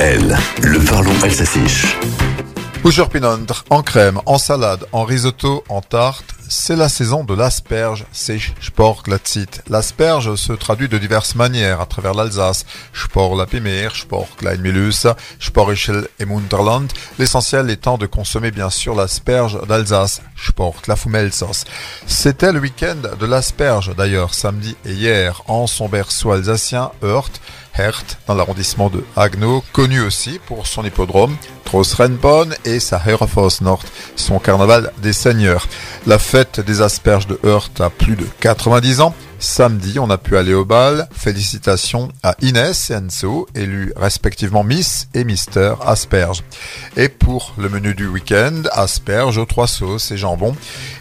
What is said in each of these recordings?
DWDL, le parlons alsacien. Pinondre, en crème, en salade, en risotto, en tarte, c'est la saison de l'asperge, c'est Sport Glatzit. L'asperge se traduit de diverses manières à travers l'Alsace. Sport la Sport Kleinmilus, Sport et Munterland. L'essentiel étant de consommer bien sûr l'asperge d'Alsace, Sport la Fumelsos. C'était le week-end de l'asperge d'ailleurs, samedi et hier, en son berceau alsacien, Heurt, Hert, dans l'arrondissement de Haguenau, connu aussi pour son hippodrome, Trossrenbonn et sa Herfoss Nord, son carnaval des seigneurs. Des asperges de Heurt a plus de 90 ans Samedi, on a pu aller au bal. Félicitations à Inès et Enzo, élus respectivement Miss et Mister Asperge. Et pour le menu du week-end, asperge aux trois sauces et jambon.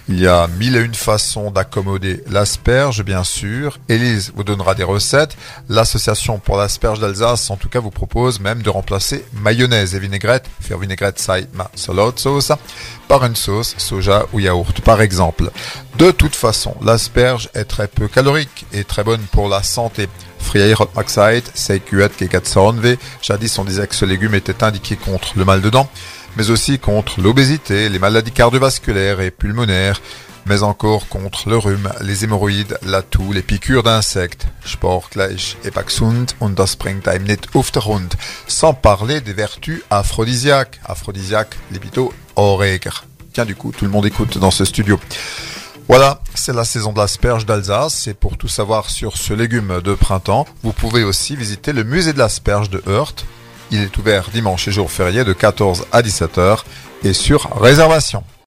Il y a mille et une façons d'accommoder l'asperge, bien sûr. Élise vous donnera des recettes. L'association pour l'asperge d'Alsace, en tout cas, vous propose même de remplacer mayonnaise et vinaigrette, faire vinaigrette saïma salad sauce, par une sauce soja ou yaourt, par exemple. De toute façon, l'asperge est très peu calorique et très bonne pour la santé. Jadis, on disait que ce légume était indiqué contre le mal de dents, mais aussi contre l'obésité, les maladies cardiovasculaires et pulmonaires, mais encore contre le rhume, les hémorroïdes, la toux, les piqûres d'insectes, Sportgleich, Epaxund und das sans parler des vertus aphrodisiaques, aphrodisiaques, lipito, oreger. Du coup, tout le monde écoute dans ce studio. Voilà, c'est la saison de l'asperge d'Alsace et pour tout savoir sur ce légume de printemps, vous pouvez aussi visiter le musée de l'asperge de Heurt. Il est ouvert dimanche et jour férié de 14 à 17h et sur réservation.